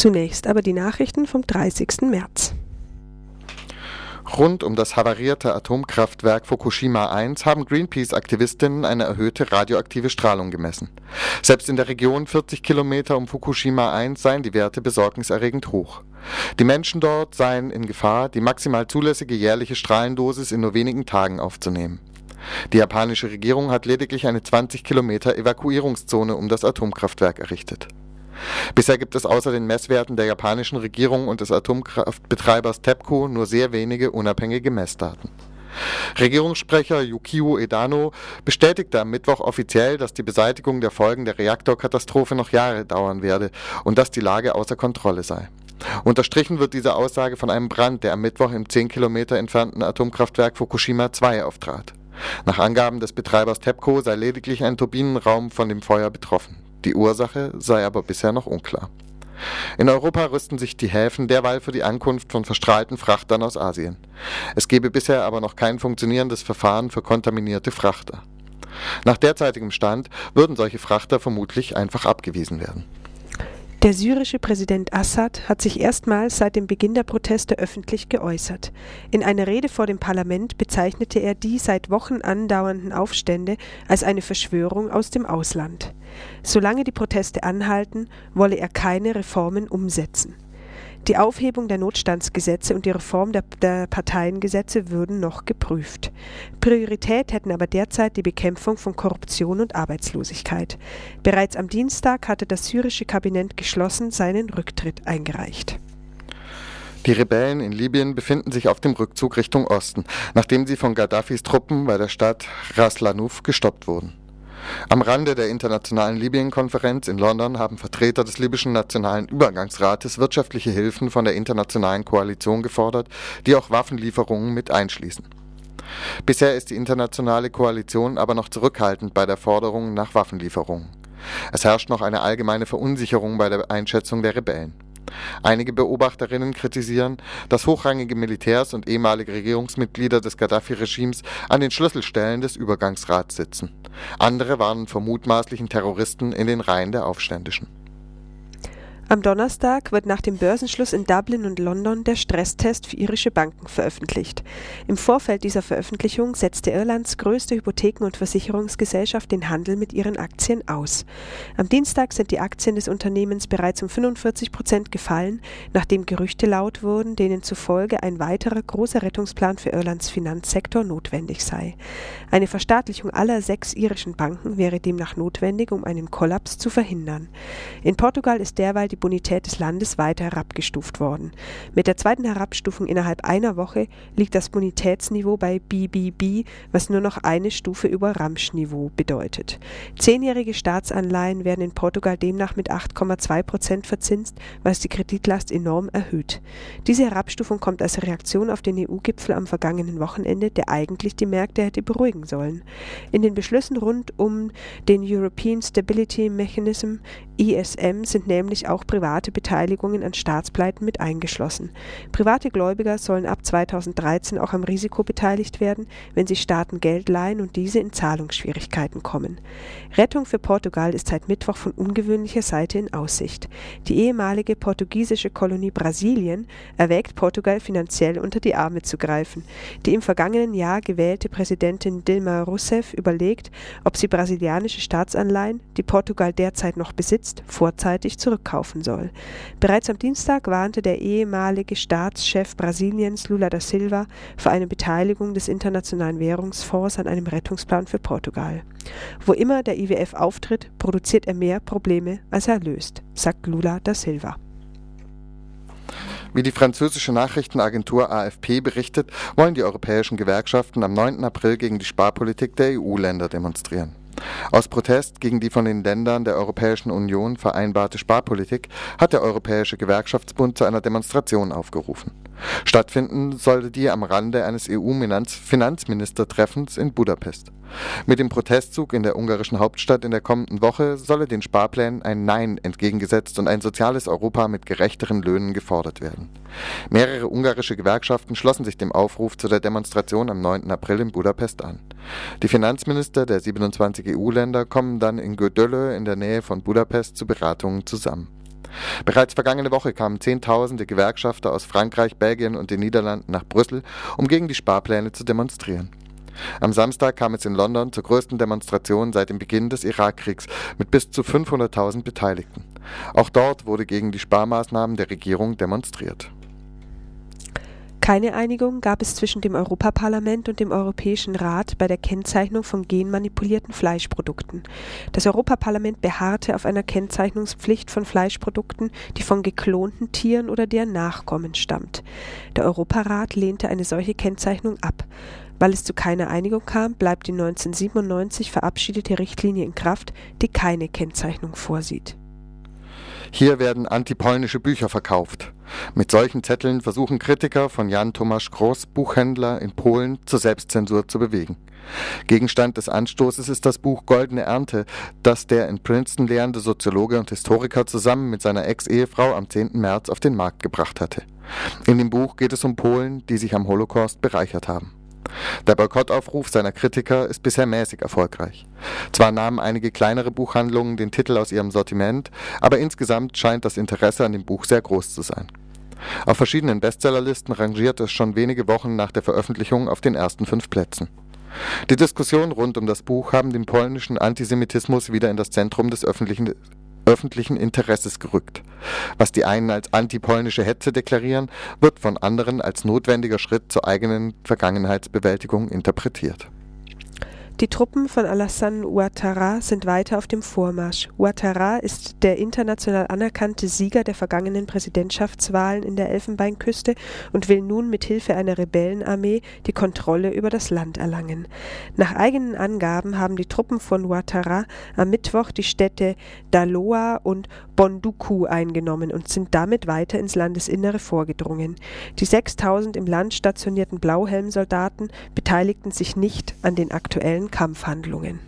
Zunächst aber die Nachrichten vom 30. März. Rund um das havarierte Atomkraftwerk Fukushima 1 haben Greenpeace-Aktivistinnen eine erhöhte radioaktive Strahlung gemessen. Selbst in der Region 40 Kilometer um Fukushima 1 seien die Werte besorgniserregend hoch. Die Menschen dort seien in Gefahr, die maximal zulässige jährliche Strahlendosis in nur wenigen Tagen aufzunehmen. Die japanische Regierung hat lediglich eine 20 Kilometer Evakuierungszone um das Atomkraftwerk errichtet. Bisher gibt es außer den Messwerten der japanischen Regierung und des Atomkraftbetreibers TEPCO nur sehr wenige unabhängige Messdaten. Regierungssprecher Yukio Edano bestätigte am Mittwoch offiziell, dass die Beseitigung der Folgen der Reaktorkatastrophe noch Jahre dauern werde und dass die Lage außer Kontrolle sei. Unterstrichen wird diese Aussage von einem Brand, der am Mittwoch im 10 Kilometer entfernten Atomkraftwerk Fukushima 2 auftrat. Nach Angaben des Betreibers TEPCO sei lediglich ein Turbinenraum von dem Feuer betroffen. Die Ursache sei aber bisher noch unklar. In Europa rüsten sich die Häfen derweil für die Ankunft von verstrahlten Frachtern aus Asien. Es gebe bisher aber noch kein funktionierendes Verfahren für kontaminierte Frachter. Nach derzeitigem Stand würden solche Frachter vermutlich einfach abgewiesen werden. Der syrische Präsident Assad hat sich erstmals seit dem Beginn der Proteste öffentlich geäußert. In einer Rede vor dem Parlament bezeichnete er die seit Wochen andauernden Aufstände als eine Verschwörung aus dem Ausland. Solange die Proteste anhalten, wolle er keine Reformen umsetzen. Die Aufhebung der Notstandsgesetze und die Reform der, der, Parteiengesetze würden noch geprüft. Priorität hätten aber derzeit die Bekämpfung von Korruption und Arbeitslosigkeit. Bereits am Dienstag hatte das syrische Kabinett geschlossen seinen Rücktritt eingereicht. Die Rebellen in Libyen befinden sich auf dem Rückzug Richtung Osten, nachdem sie von Gaddafis Truppen bei der Stadt Ras Lanuf gestoppt wurden. Am Rande der internationalen Libyen-Konferenz in London haben Vertreter des libyschen Nationalen Übergangsrates wirtschaftliche Hilfen von der internationalen Koalition gefordert, die auch Waffenlieferungen mit einschließen. Bisher ist die internationale Koalition aber noch zurückhaltend bei der Forderung nach Waffenlieferungen. Es herrscht noch eine allgemeine Verunsicherung bei der Einschätzung der Rebellen. Einige Beobachterinnen kritisieren, dass hochrangige Militärs und ehemalige Regierungsmitglieder des Gaddafi-Regimes an den Schlüsselstellen des Übergangsrats sitzen. Andere warnen vor mutmaßlichen Terroristen in den Reihen der Aufständischen. Am Donnerstag wird nach dem Börsenschluss in Dublin und London der Stresstest für irische Banken veröffentlicht. Im Vorfeld dieser Veröffentlichung setzte Irlands größte Hypotheken- und Versicherungsgesellschaft den Handel mit ihren Aktien aus. Am Dienstag sind die Aktien des Unternehmens bereits um 45 Prozent gefallen, nachdem Gerüchte laut wurden, denen zufolge ein weiterer großer Rettungsplan für Irlands Finanzsektor notwendig sei. Eine Verstaatlichung aller sechs irischen Banken wäre demnach notwendig, um einen Kollaps zu verhindern. In Portugal ist derweil die Bonität des Landes weiter herabgestuft worden. Mit der zweiten Herabstufung innerhalb einer Woche liegt das Bonitätsniveau bei BBB, was nur noch eine Stufe über Ramsch-Niveau bedeutet. Zehnjährige Staatsanleihen werden in Portugal demnach mit 8,2 Prozent verzinst, was die Kreditlast enorm erhöht. Diese Herabstufung kommt als Reaktion auf den EU-Gipfel am vergangenen Wochenende, der eigentlich die Märkte hätte beruhigen sollen. In den Beschlüssen rund um den European Stability Mechanism ESM sind nämlich auch private Beteiligungen an Staatspleiten mit eingeschlossen. Private Gläubiger sollen ab 2013 auch am Risiko beteiligt werden, wenn sich Staaten Geld leihen und diese in Zahlungsschwierigkeiten kommen. Rettung für Portugal ist seit Mittwoch von ungewöhnlicher Seite in Aussicht. Die ehemalige portugiesische Kolonie Brasilien erwägt Portugal finanziell unter die Arme zu greifen. Die im vergangenen Jahr gewählte Präsidentin Dilma Rousseff überlegt, ob sie brasilianische Staatsanleihen, die Portugal derzeit noch besitzt, vorzeitig zurückkaufen soll. Bereits am Dienstag warnte der ehemalige Staatschef Brasiliens Lula da Silva vor einer Beteiligung des Internationalen Währungsfonds an einem Rettungsplan für Portugal. Wo immer der IWF auftritt, produziert er mehr Probleme, als er löst, sagt Lula da Silva. Wie die französische Nachrichtenagentur AFP berichtet, wollen die europäischen Gewerkschaften am 9. April gegen die Sparpolitik der EU-Länder demonstrieren. Aus Protest gegen die von den Ländern der Europäischen Union vereinbarte Sparpolitik hat der Europäische Gewerkschaftsbund zu einer Demonstration aufgerufen. Stattfinden sollte die am Rande eines EU-Finanzministertreffens in Budapest. Mit dem Protestzug in der ungarischen Hauptstadt in der kommenden Woche solle den Sparplänen ein Nein entgegengesetzt und ein soziales Europa mit gerechteren Löhnen gefordert werden. Mehrere ungarische Gewerkschaften schlossen sich dem Aufruf zu der Demonstration am 9. April in Budapest an. Die Finanzminister der 27 EU-Länder kommen dann in Gödöllő in der Nähe von Budapest zu Beratungen zusammen. Bereits vergangene Woche kamen Zehntausende Gewerkschafter aus Frankreich, Belgien und den Niederlanden nach Brüssel, um gegen die Sparpläne zu demonstrieren. Am Samstag kam es in London zur größten Demonstration seit dem Beginn des Irakkriegs mit bis zu 500.000 Beteiligten. Auch dort wurde gegen die Sparmaßnahmen der Regierung demonstriert. Keine Einigung gab es zwischen dem Europaparlament und dem Europäischen Rat bei der Kennzeichnung von genmanipulierten Fleischprodukten. Das Europaparlament beharrte auf einer Kennzeichnungspflicht von Fleischprodukten, die von geklonten Tieren oder deren Nachkommen stammt. Der Europarat lehnte eine solche Kennzeichnung ab. Weil es zu keiner Einigung kam, bleibt die 1997 verabschiedete Richtlinie in Kraft, die keine Kennzeichnung vorsieht. Hier werden antipolnische Bücher verkauft. Mit solchen Zetteln versuchen Kritiker von Jan Tomasz Groß, Buchhändler in Polen, zur Selbstzensur zu bewegen. Gegenstand des Anstoßes ist das Buch Goldene Ernte, das der in Princeton lehrende Soziologe und Historiker zusammen mit seiner Ex-Ehefrau am 10. März auf den Markt gebracht hatte. In dem Buch geht es um Polen, die sich am Holocaust bereichert haben. Der Boykottaufruf seiner Kritiker ist bisher mäßig erfolgreich. Zwar nahmen einige kleinere Buchhandlungen den Titel aus ihrem Sortiment, aber insgesamt scheint das Interesse an dem Buch sehr groß zu sein. Auf verschiedenen Bestsellerlisten rangiert es schon wenige Wochen nach der Veröffentlichung auf den ersten fünf Plätzen. Die Diskussionen rund um das Buch haben den polnischen Antisemitismus wieder in das Zentrum des öffentlichen öffentlichen Interesses gerückt. Was die einen als antipolnische Hetze deklarieren, wird von anderen als notwendiger Schritt zur eigenen Vergangenheitsbewältigung interpretiert die Truppen von Alassane Ouattara sind weiter auf dem Vormarsch. Ouattara ist der international anerkannte Sieger der vergangenen Präsidentschaftswahlen in der Elfenbeinküste und will nun mit Hilfe einer Rebellenarmee die Kontrolle über das Land erlangen. Nach eigenen Angaben haben die Truppen von Ouattara am Mittwoch die Städte Daloa und Bonduku eingenommen und sind damit weiter ins Landesinnere vorgedrungen. Die 6000 im Land stationierten Blauhelmsoldaten beteiligten sich nicht an den aktuellen Kampfhandlungen